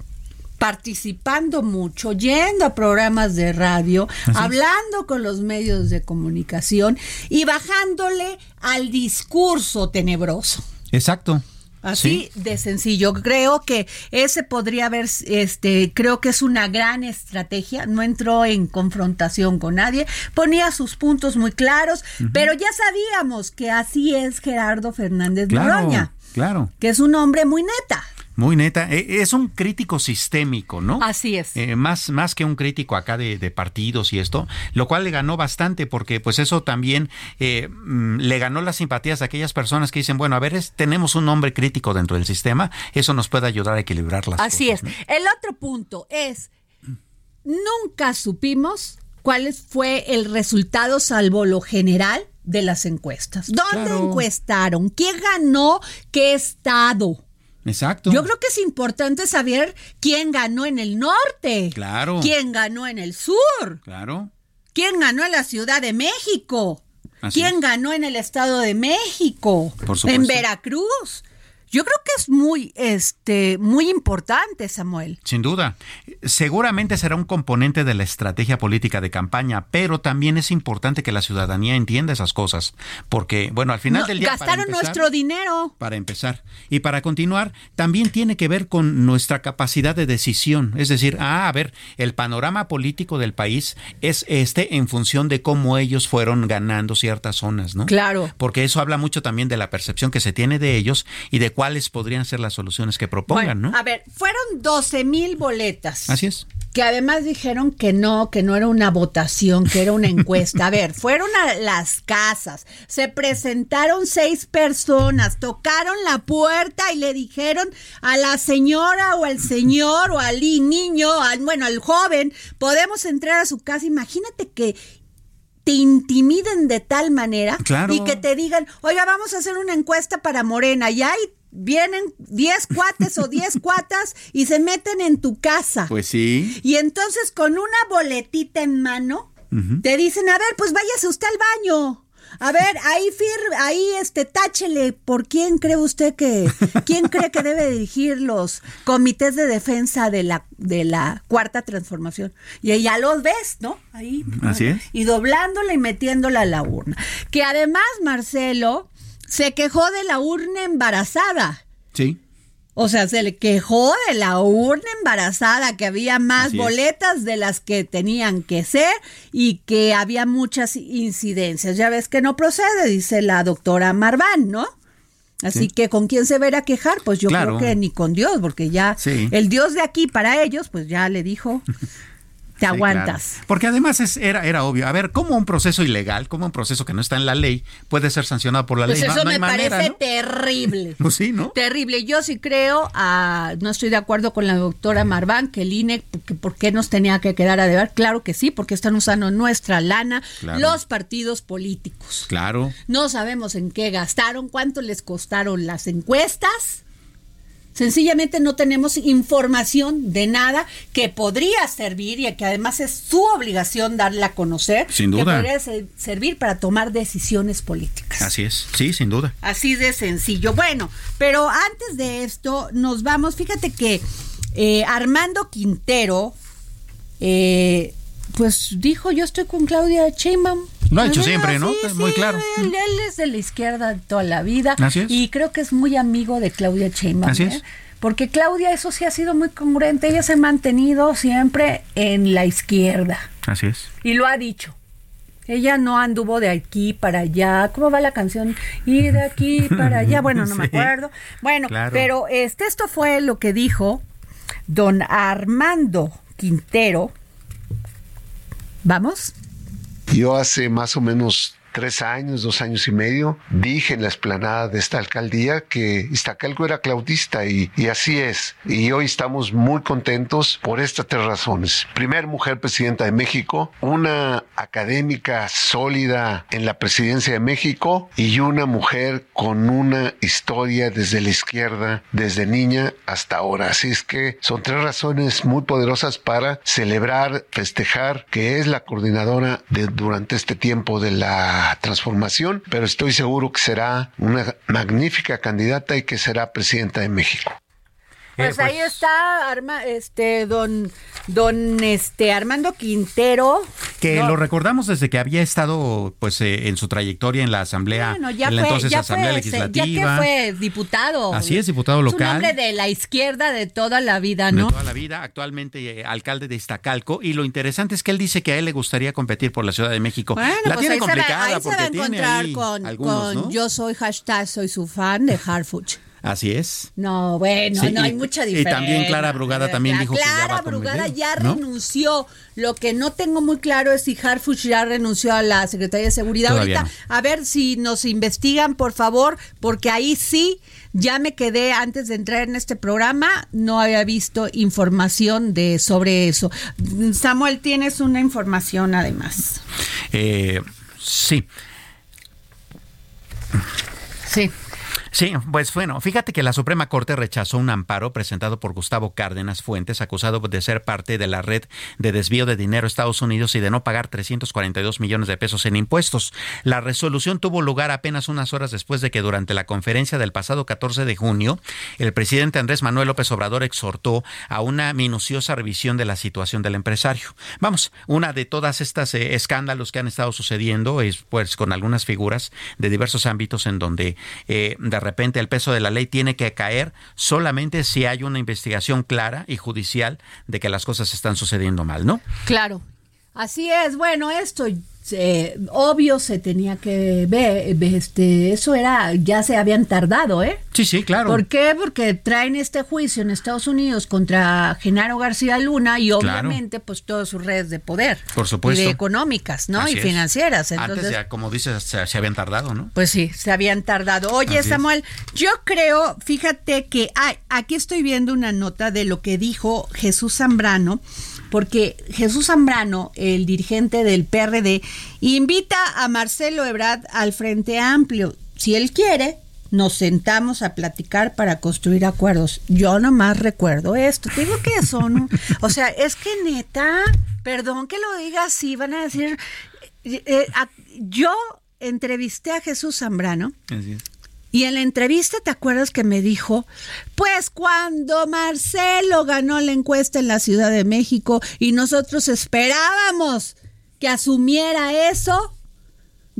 participando mucho, yendo a programas de radio, hablando con los medios de comunicación y bajándole al discurso tenebroso. Exacto. Así de sencillo. Creo que ese podría haber, este, creo que es una gran estrategia. No entró en confrontación con nadie, ponía sus puntos muy claros, pero ya sabíamos que así es Gerardo Fernández Claro. Noroña, Claro. que es un hombre muy neta. Muy neta. E- Es un crítico sistémico, ¿no? Así es. Eh, más, más que un crítico acá de, de partidos y esto, lo cual le ganó bastante porque pues eso también eh, mm, le ganó las simpatías de aquellas personas que dicen, bueno, a ver, es- tenemos un hombre crítico dentro del sistema, eso nos puede ayudar a equilibrar las Así cosas, es. El otro punto es, nunca supimos cuál fue el resultado, salvo lo general, de las encuestas. ¿Dónde Claro. encuestaron? ¿Quién ganó qué estado? Exacto. Yo creo que es importante saber quién ganó en el norte. Claro. ¿Quién ganó en el sur? Claro. ¿Quién ganó en la Ciudad de México? Así ¿Quién ganó en el Estado de México? Por supuesto. En Veracruz. Yo creo que es muy, este, muy importante, Samuel. Sin duda. Seguramente será un componente de la estrategia política de campaña, pero también es importante que la ciudadanía entienda esas cosas, porque, bueno, al final No, del día... gastaron empezar- nuestro dinero. para empezar. Y para continuar, también tiene que ver con nuestra capacidad de decisión. Es decir, ah, a ver, el panorama político del país es este en función de cómo ellos fueron ganando ciertas zonas, ¿no? Claro. Porque eso habla mucho también de la percepción que se tiene de ellos y de cuáles podrían ser las soluciones que propongan, Bueno, ¿no? A ver, fueron 12 mil boletas. Así es. Que además dijeron que no, que no era una votación, que era una encuesta. A ver, fueron a las casas, se presentaron seis personas, tocaron la puerta y le dijeron a la señora o al señor o al niño, al, bueno, al joven, podemos entrar a su casa. Imagínate que te intimiden de tal manera Claro. y que te digan, oiga, vamos a hacer una encuesta para Morena y ahí vienen 10 cuates o 10 cuatas y se meten en tu casa. Pues sí. Y entonces con una boletita en mano te dicen, a ver, pues váyase usted al baño. A ver, ahí fir, ahí este táchele, ¿por quién cree usted que quién cree que debe dirigir los comités de defensa de la de la cuarta transformación? Y ya los ves, ¿no? Ahí Así es. y doblándola y metiéndola a la urna. Que además Marcelo se quejó de la urna embarazada. Sí. O sea, se le quejó de la urna embarazada, que había más Así es. boletas de las que tenían que ser y que había muchas incidencias. Ya ves que no procede, dice la doctora Marván, ¿no? Así Sí. que con quién se verá quejar, pues yo Claro. creo que ni con Dios, porque ya Sí. el Dios de aquí para ellos, pues ya le dijo, <laughs> te Sí, aguantas. claro. Porque además es, era, era obvio. A ver, ¿cómo un proceso ilegal, cómo un proceso que no está en la ley puede ser sancionado por la Pues ley? Eso no me manera, parece ¿no? terrible. <laughs> Pues sí, ¿no? Terrible. Yo sí creo, ah, no estoy de acuerdo con la doctora Marván, que el INE, que por qué nos tenía que quedar a deber. Claro que sí, porque están usando nuestra lana Claro. los partidos políticos. Claro. No sabemos en qué gastaron, cuánto les costaron las encuestas. Sencillamente no tenemos información de nada que podría servir y que además es su obligación darla a conocer. Sin Que duda. podría se- servir para tomar decisiones políticas. Así es. Sí, sin duda. Así de sencillo. Bueno, pero antes de esto, nos vamos. Fíjate que eh, Armando Quintero, eh, pues dijo: Yo estoy con Claudia Sheinbaum. Lo ha hecho Ah, siempre, ¿no? sí, Es muy sí, claro. Él, él es de la izquierda toda la vida. Así es. Y creo que es muy amigo de Claudia Sheinbaum. Así ¿eh? es. porque Claudia eso sí ha sido muy congruente, ella se ha mantenido siempre en la izquierda. Así es. Y lo ha dicho. Ella no anduvo de aquí para allá. ¿Cómo va la canción? Y de aquí para allá. <laughs> Bueno, no me acuerdo. Bueno, pero este, esto fue lo que dijo don Armando Quintero. ¿Vamos? Yo hace más o menos tres años, dos años y medio, dije en la explanada de esta alcaldía que Iztacalco era claudista y, y, así es. Y hoy estamos muy contentos por estas tres razones. Primer mujer presidenta de México, una académica sólida en la presidencia de México y una mujer con una historia desde la izquierda, desde niña hasta ahora. Así es que son tres razones muy poderosas para celebrar, festejar que es la coordinadora de, durante este tiempo de la transformación, pero estoy seguro que será una magnífica candidata y que será presidenta de México. Pues, pues, ahí está Arma, este don don este Armando Quintero. Que lo recordamos desde que había estado pues eh, en su trayectoria en la asamblea en la entonces asamblea legislativa ya que fue diputado. Así es diputado local. Un hombre de la izquierda de toda la vida no de toda la vida actualmente eh, alcalde de Iztacalco y lo interesante es que él dice que a él le gustaría competir por la Ciudad de México. Bueno, la pues tiene complicada se va, ahí porque se va a tiene encontrar ahí con, algunos, con ¿no? yo soy hashtag soy su fan de Harfuch Así es. No, bueno, Sí, no hay y- mucha y diferencia. también Clara Brugada también La dijo que ya Clara va Brugada ya ¿no? renunció. Lo que no tengo muy claro es si Harfuch ya renunció a la Secretaría de Seguridad. Todavía Ahorita, a ver si nos investigan, por favor, porque ahí sí ya me quedé antes de entrar en este programa, no había visto información de sobre eso. Samuel, tienes una información además. Eh, sí. Sí. Sí, pues bueno, fíjate que la Suprema Corte rechazó un amparo presentado por Gustavo Cárdenas Fuentes, acusado de ser parte de la red de desvío de dinero a Estados Unidos y de no pagar 342 millones de pesos en impuestos. La resolución tuvo lugar apenas unas horas después de que durante la conferencia del pasado 14 de junio, el presidente Andrés Manuel López Obrador exhortó a una minuciosa revisión de la situación del empresario. Vamos, una de todas estas eh, escándalos que han estado sucediendo es pues con algunas figuras de diversos ámbitos en donde eh, repente el peso de la ley tiene que caer solamente si hay una investigación clara y judicial de que las cosas están sucediendo mal, ¿no? Claro. Así es, bueno, esto eh, obvio se tenía que ver, este, eso era, ya se habían tardado, ¿eh? Sí, sí, claro. ¿Por qué? Porque traen este juicio en Estados Unidos contra Genaro García Luna y Claro. obviamente pues todas sus redes de poder. Por supuesto. Y de económicas, ¿no? Así y financieras. Entonces, Antes ya, como dices, se, se habían tardado, ¿no? pues sí, se habían tardado. Oye, Así es. Samuel, yo creo, fíjate que ay, aquí estoy viendo una nota de lo que dijo Jesús Zambrano, porque Jesús Zambrano, el dirigente del PRD, invita a Marcelo Ebrard al Frente Amplio. Si él quiere, nos sentamos a platicar para construir acuerdos. Yo nomás recuerdo esto. Te digo que son, o sea, es que neta, perdón que lo diga así, van a decir, eh, eh, yo entrevisté a Jesús Zambrano Así es. Y en la entrevista, ¿te acuerdas que me dijo? Pues cuando Marcelo ganó la encuesta en la Ciudad de México y nosotros esperábamos que asumiera eso,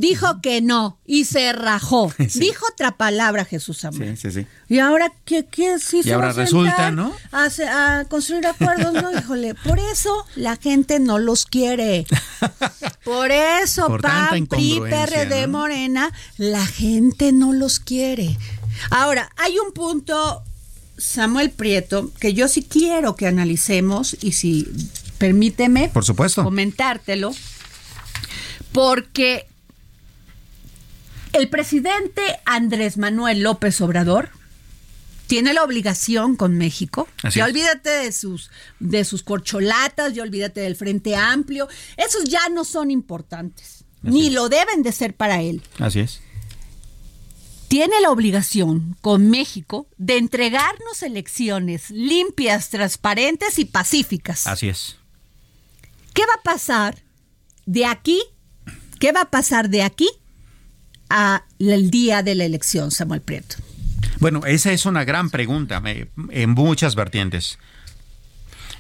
dijo que no y se rajó. <laughs> Sí. Dijo otra palabra Jesús Zambrano. Sí, sí, sí. Y ahora, ¿qué, qué sí Y se ahora va a resulta, ¿no? A, construir acuerdos, ¿no? <laughs> Híjole, por eso la gente no los quiere. <laughs> Por eso, Por PAN, PRI, PRD, ¿no? Morena, la gente no los quiere. Ahora, hay un punto, Samuel Prieto, que yo sí quiero que analicemos y si permíteme Por supuesto. comentártelo, porque el presidente Andrés Manuel López Obrador tiene la obligación con México. Así ya es. olvídate de sus de sus corcholatas, ya olvídate del Frente Amplio, esos ya no son importantes, ni lo deben de ser para él. Así es. Tiene la obligación con México de entregarnos elecciones limpias, transparentes y pacíficas. Así es. ¿Qué va a pasar de aquí? ¿Qué va a pasar de aquí al día de la elección, Samuel Prieto? Bueno, esa es una gran pregunta en muchas vertientes.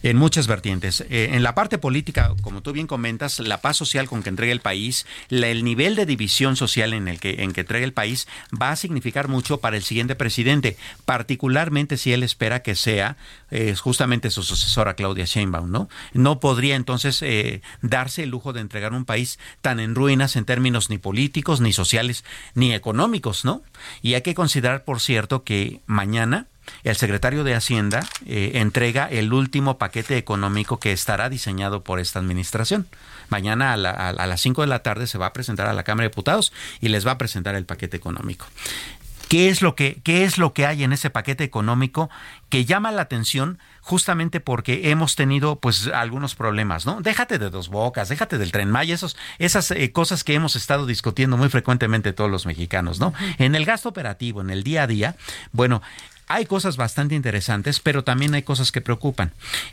En muchas vertientes. Eh, en la parte política, como tú bien comentas, la paz social con que entrega el país, el nivel de división social en el que, en que entrega el país va a significar mucho para el siguiente presidente, particularmente si él espera que sea eh, justamente su sucesora Claudia Sheinbaum, ¿no? No podría entonces eh, darse el lujo de entregar un país tan en ruinas en términos ni políticos, ni sociales, ni económicos, ¿no? Y hay que considerar, por cierto, que mañana el secretario de Hacienda eh, entrega el último paquete económico que estará diseñado por esta administración. Mañana a, las 5 de la tarde se va a presentar a la Cámara de Diputados y les va a presentar el paquete económico. ¿Qué es lo que, qué es lo que hay en ese paquete económico que llama la atención justamente porque hemos tenido pues algunos problemas, ¿no? Déjate de dos bocas, déjate del tren Maya, esos, esas eh, cosas que hemos estado discutiendo muy frecuentemente todos los mexicanos, ¿no? En el gasto operativo, en el día a día, bueno, hay cosas bastante interesantes, pero también hay cosas que preocupan.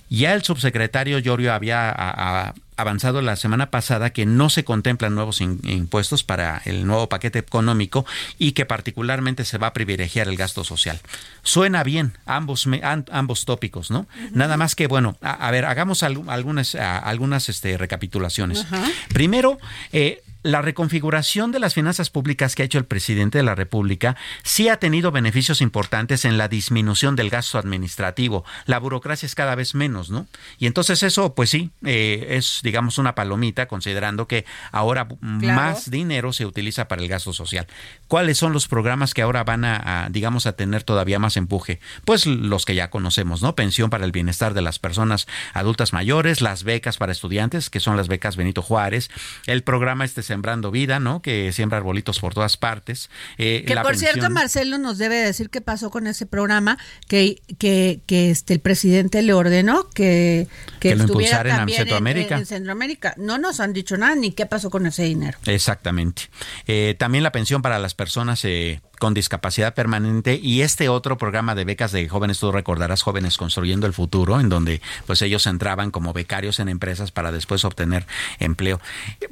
Ya el subsecretario Llorio había avanzado la semana pasada que no se contemplan nuevos impuestos para el nuevo paquete económico y que particularmente se va a privilegiar el gasto social. Suena bien ambos, ambos tópicos, ¿no? Nada más que, bueno, a, ver, hagamos algunas, algunas este, recapitulaciones. Primero, eh, la reconfiguración de las finanzas públicas que ha hecho el presidente de la República sí ha tenido beneficios importantes en la disminución del gasto administrativo. La burocracia es cada vez menos, ¿no? Y entonces eso, pues sí, eh, es, digamos, una palomita, considerando que ahora más dinero se utiliza para el gasto social. ¿Cuáles son los programas que ahora van a, digamos, a tener todavía más empuje? Pues los que ya conocemos, ¿no? Pensión para el bienestar de las personas adultas mayores, las becas para estudiantes, que son las becas Benito Juárez, el programa este Sembrando Vida, ¿no? Que siembra arbolitos por todas partes. Eh, que por cierto, Marcelo nos debe decir qué pasó con ese programa que, que, que este, el presidente le ordenó que, que, estuviera también en Centroamérica. En, Centroamérica. No nos han dicho nada ni qué pasó con ese dinero. Exactamente. Eh, también la pensión para las personas eh, con discapacidad permanente y este otro programa de becas de jóvenes, tú recordarás, jóvenes construyendo el futuro, en donde pues ellos entraban como becarios en empresas para después obtener empleo.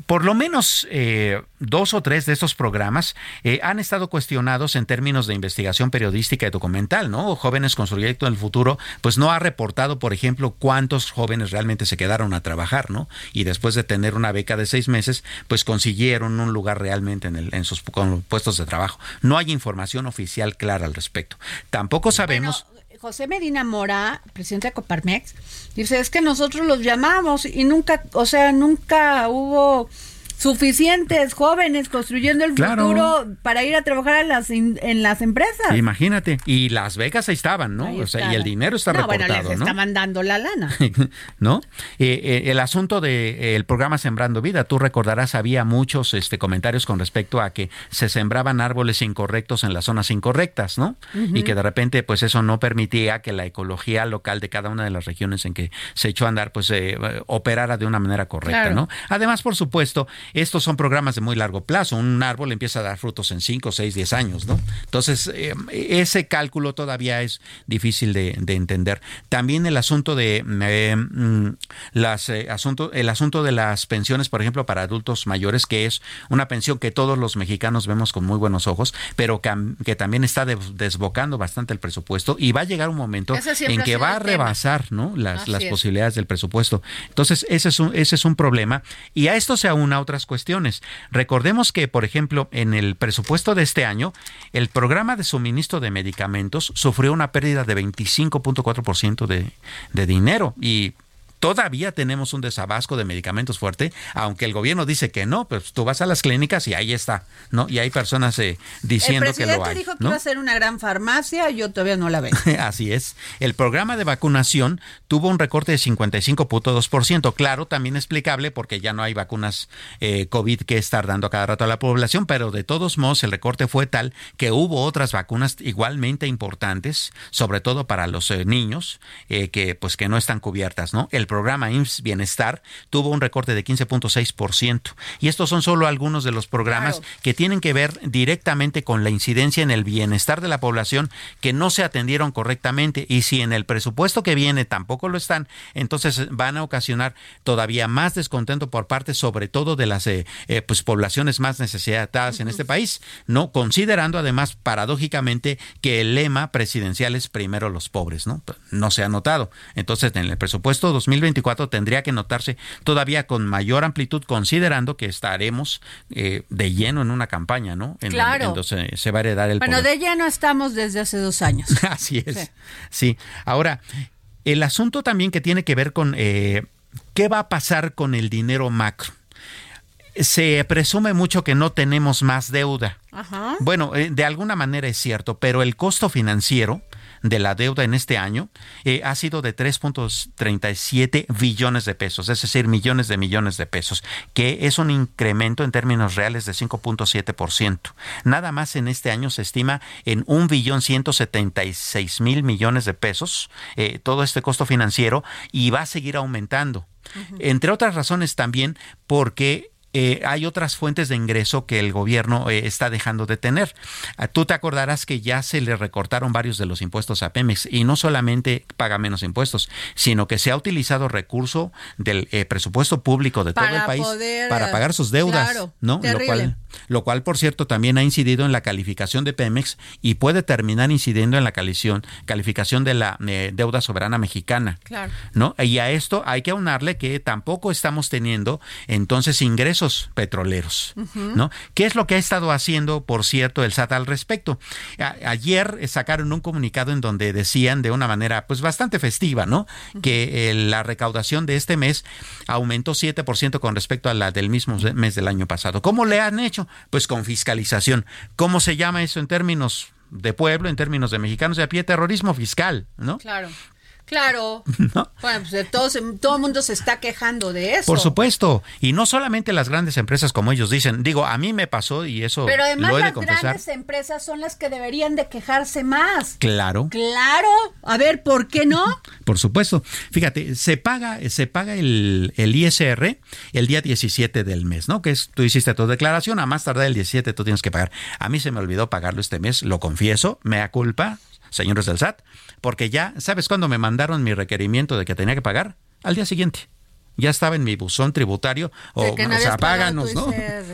Por lo menos eh, dos o tres de estos programas eh, han estado cuestionados en términos de investigación periodística y documental, ¿no? Jóvenes construyendo el futuro, pues no ha reportado, por ejemplo, cuántos jóvenes realmente se quedaron a trabajar, ¿no? Y después de tener una beca de seis meses, pues consiguieron un lugar realmente en, el, en sus puestos de trabajo. No hay información oficial clara al respecto. Tampoco sabemos... José Medina Mora, presidente de Coparmex, dice, es que nosotros los llamamos y nunca, o sea, nunca hubo suficientes jóvenes construyendo el futuro para ir a trabajar en las, en las empresas. Imagínate, y las becas ahí estaban, ¿no? o sea, y el dinero está no, reportado, bueno, les estaban dando la lana. <laughs> ¿No? Eh, eh, el asunto del de, el programa Sembrando Vida, tú recordarás, había muchos este, comentarios con respecto a que se sembraban árboles incorrectos en las zonas incorrectas, ¿no? Y que de repente, pues eso no permitía que la ecología local de cada una de las regiones en que se echó a andar, pues eh, operara de una manera correcta, ¿no? Además, por supuesto, estos son programas de muy largo plazo. Un árbol empieza a dar frutos en 5, 6, 10 años, ¿no? Entonces, eh, ese cálculo todavía es difícil de, entender. También el asunto de eh, mm, las eh, asunto, el asunto de las pensiones, por ejemplo, para adultos mayores, que es una pensión que todos los mexicanos vemos con muy buenos ojos, pero que, también está desbocando bastante el presupuesto y va a llegar un momento en que va a rebasar, ¿no? Las, las posibilidades del presupuesto. Entonces, ese es un, ese es un problema. Y a esto se aúna cuestiones. Recordemos que, por ejemplo, en el presupuesto de este año, el programa de suministro de medicamentos sufrió una pérdida de 25.4% de, de dinero y todavía tenemos un desabasco de medicamentos fuerte, aunque el gobierno dice que no, pues tú vas a las clínicas y ahí está, ¿no? Y hay personas eh, diciendo que lo hay. dijo que iba a ser una gran farmacia, yo todavía no la veo. <laughs> Así es. El programa de vacunación tuvo un recorte de 55.2%, claro, también explicable porque ya no hay vacunas eh, COVID que estar dando a cada rato a la población, pero de todos modos el recorte fue tal que hubo otras vacunas igualmente importantes, sobre todo para los eh, niños, que pues que no están cubiertas, ¿no? El el programa IMSS Bienestar tuvo un recorte de 15.6%. Y estos son solo algunos de los programas que tienen que ver directamente con la incidencia en el bienestar de la población que no se atendieron correctamente. Y si en el presupuesto que viene tampoco lo están, entonces van a ocasionar todavía más descontento por parte, sobre todo de las eh, eh, pues, poblaciones más necesitadas en este país, no considerando además paradójicamente que el lema presidencial es primero los pobres, ¿no? No se ha notado. Entonces, en el presupuesto 2024 tendría que notarse todavía con mayor amplitud, considerando que estaremos eh, de lleno en una campaña, ¿no? En claro. Entonces se va a heredar el bueno, de lleno estamos desde hace dos años. <laughs> Así es. Sí. Ahora, el asunto también que tiene que ver con eh, qué va a pasar con el dinero macro se presume mucho que no tenemos más deuda. Ajá. Bueno, eh, de alguna manera es cierto, pero el costo financiero de la deuda en este año eh, ha sido de 3.37 billones de pesos, es decir, millones de millones de pesos, que es un incremento en términos reales de 5.7%. Nada más en este año se estima en un billón 176 mil millones de pesos eh, todo este costo financiero y va a seguir aumentando. Entre otras razones también porque eh, hay otras fuentes de ingreso que el gobierno eh, está dejando de tener. Ah, tú te acordarás que ya se le recortaron varios de los impuestos a Pemex y no solamente paga menos impuestos, sino que se ha utilizado recurso del eh, presupuesto público de todo el país para pagar sus deudas, ¿no? Lo cual, lo cual, por cierto, también ha incidido en la calificación de Pemex y puede terminar incidiendo en la calificación, calificación de la deuda soberana mexicana, ¿no? Y a esto hay que aunarle que tampoco estamos teniendo entonces ingresos petroleros, ¿no? ¿Qué es lo que ha estado haciendo, por cierto, el SAT al respecto? ayer sacaron un comunicado en donde decían de una manera pues bastante festiva, ¿no? Que la recaudación de este mes aumentó 7% con respecto a la del mismo mes del año pasado. ¿Cómo le han hecho? Pues con fiscalización. ¿Cómo se llama eso en términos de pueblo, en términos de mexicanos de a pie, terrorismo fiscal, ¿no? Claro. Claro. <laughs> Bueno, pues todo, todo el mundo se está quejando de eso. Por supuesto. Y no solamente las grandes empresas, como ellos dicen. Digo, a mí me pasó y eso Pero además lo he de las confesar. grandes empresas son las que deberían de quejarse más. Claro. Claro. A ver, ¿por qué no? <laughs> Por supuesto. Fíjate, se paga, se paga el, el ISR el día 17 del mes, ¿no? Que es, tú hiciste tu declaración, a más tardar el 17 tú tienes que pagar. A mí se me olvidó pagarlo este mes, lo confieso, me da culpa, señores del SAT, porque ya, ¿sabes cuándo me mandaron mi requerimiento de que tenía que pagar? Al día siguiente. Ya estaba en mi buzón tributario, o, que no o sea, páganos, ¿no?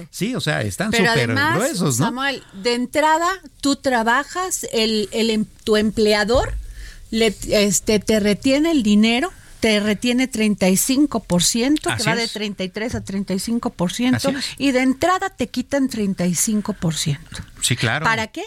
Sí, o sea, están súper gruesos, ¿no? Samuel, de entrada, tú trabajas, el, el, em- tu empleador le, este, te retiene el dinero, te retiene 35%, que Así va de es. 33 a 35%, Así es. y de entrada te quitan 35%. Sí, claro. ¿Para qué?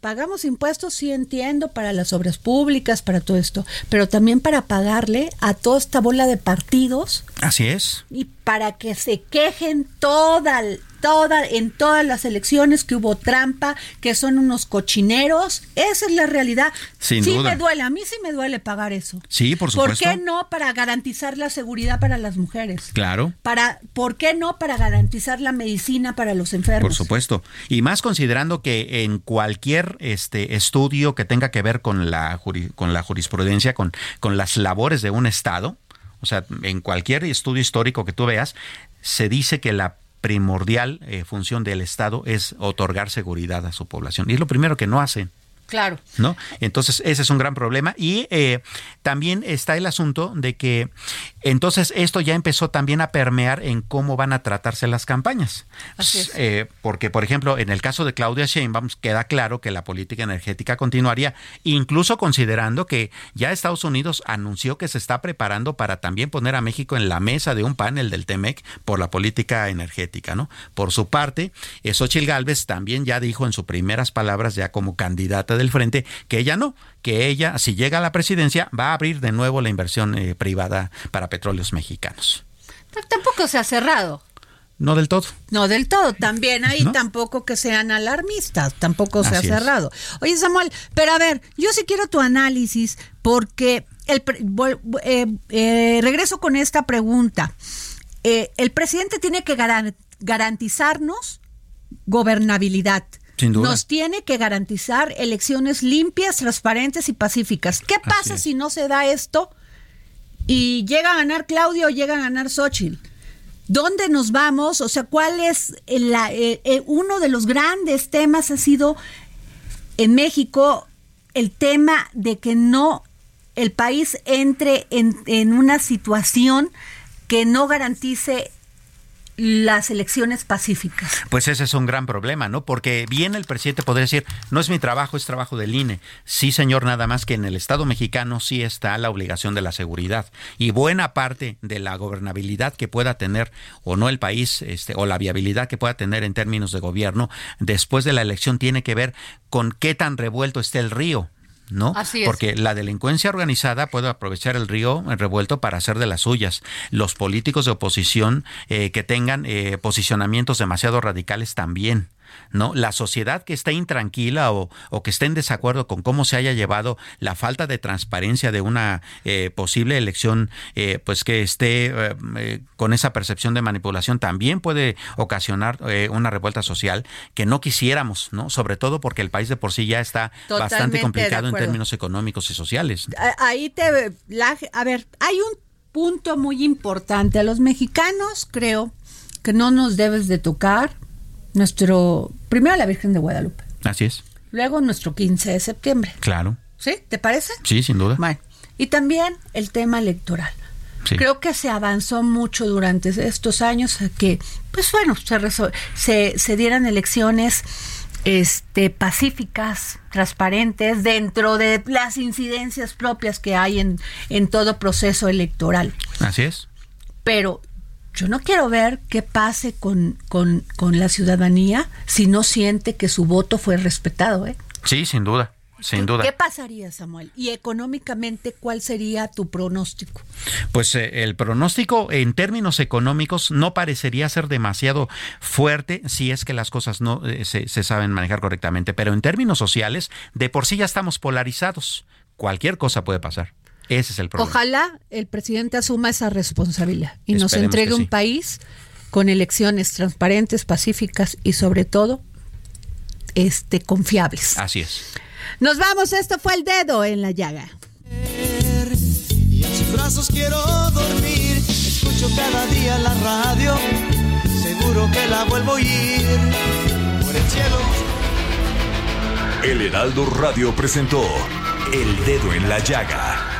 Pagamos impuestos, sí entiendo, para las obras públicas, para todo esto, pero también para pagarle a toda esta bola de partidos Así es. y para que se quejen toda, toda, en todas las elecciones que hubo trampa, que son unos cochineros. Esa es la realidad. Sin sí duda. me duele, a mí sí me duele pagar eso. Sí, por ¿Por supuesto. qué no para garantizar la seguridad para las mujeres? Claro. Para, ¿Por qué no para garantizar la medicina para los enfermos? Por supuesto. Y más considerando que en cualquier este estudio que tenga que ver con la juri- con la jurisprudencia, con, con las labores de un Estado, o sea, en cualquier estudio histórico que tú veas, se dice que la primordial eh, función del Estado es otorgar seguridad a su población. Y es lo primero que no hacen. Claro. ¿no? Entonces, ese es un gran problema. Y eh, también está el asunto de que entonces esto ya empezó también a permear en cómo van a tratarse las campañas. Así es. Eh, porque, por ejemplo, en el caso de Claudia Sheinbaum queda claro que la política energética continuaría, incluso considerando que ya Estados Unidos anunció que se está preparando para también poner a México en la mesa de un panel del TEMEC por la política energética, ¿no? Por su parte, eh, Xochitl Gálvez también ya dijo en sus primeras palabras, ya como candidata del frente, que ella no, que ella, si llega a la presidencia, va a abrir de nuevo la inversión eh, privada para petróleos mexicanos. T- Tampoco se ha cerrado. No del todo. No del todo, también ahí ¿No? tampoco que sean alarmistas, tampoco se ha es. cerrado. Oye Samuel, pero a ver, yo sí quiero tu análisis porque el eh, eh, regreso con esta pregunta. Eh, el presidente tiene que garan- garantizarnos gobernabilidad. Sin duda. Nos tiene que garantizar elecciones limpias, transparentes y pacíficas. ¿Qué pasa si no se da esto? y llega a ganar Claudio o llega a ganar Xochitl. ¿Dónde nos vamos? O sea, ¿cuál es la, eh, eh, uno de los grandes temas ha sido en México el tema de que no el país entre en, en una situación que no garantice las elecciones pacíficas. Pues ese es un gran problema, ¿no? Porque bien el presidente podría decir, no es mi trabajo, es trabajo del INE. Sí, señor, nada más que en el Estado mexicano sí está la obligación de la seguridad. Y buena parte de la gobernabilidad que pueda tener o no el país, este, o la viabilidad que pueda tener en términos de gobierno, después de la elección tiene que ver con qué tan revuelto esté el río ¿no? Así Porque la delincuencia organizada puede aprovechar el río revuelto para hacer de las suyas. Los políticos de oposición eh, que tengan eh, posicionamientos demasiado radicales también. ¿No? La sociedad que está intranquila o, que esté en desacuerdo con cómo se haya llevado la falta de transparencia de una eh, posible elección, eh, pues que esté eh, con esa percepción de manipulación, también puede ocasionar una revuelta social que no quisiéramos, ¿no? Sobre todo porque el país de por sí ya está bastante complicado en términos económicos y sociales. Ahí te... a ver, hay un punto muy importante. A los mexicanos creo que no nos debes de tocar nuestro, primero la Virgen de Guadalupe. Así es. Luego nuestro 15 de septiembre. Claro. ¿Sí? ¿Te parece? Sí, sin duda. Bueno. Y también el tema electoral. Creo que se avanzó mucho durante estos años a que, pues bueno, se, se, se dieran elecciones este, pacíficas, transparentes, dentro de las incidencias propias que hay en, en todo proceso electoral. Así es. Pero yo no quiero ver qué pase con, con, la ciudadanía si no siente que su voto fue respetado. ¿eh? Sí, sin duda. Sin duda. ¿Qué pasaría, Samuel? Y económicamente, ¿cuál sería tu pronóstico? Pues eh, el pronóstico en términos económicos no parecería ser demasiado fuerte si es que las cosas no eh, se, se saben manejar correctamente, pero en términos sociales, de por sí ya estamos polarizados. Cualquier cosa puede pasar. Ese es el problema. Ojalá el presidente asuma esa responsabilidad y nos entregue un país con elecciones transparentes, pacíficas y sobre todo este confiables. Así es. Nos vamos, esto fue el dedo en la llaga. Y en sus brazos quiero dormir, escucho cada día la radio, seguro que la vuelvo a oír por el cielo. El Heraldo Radio presentó El Dedo en la Llaga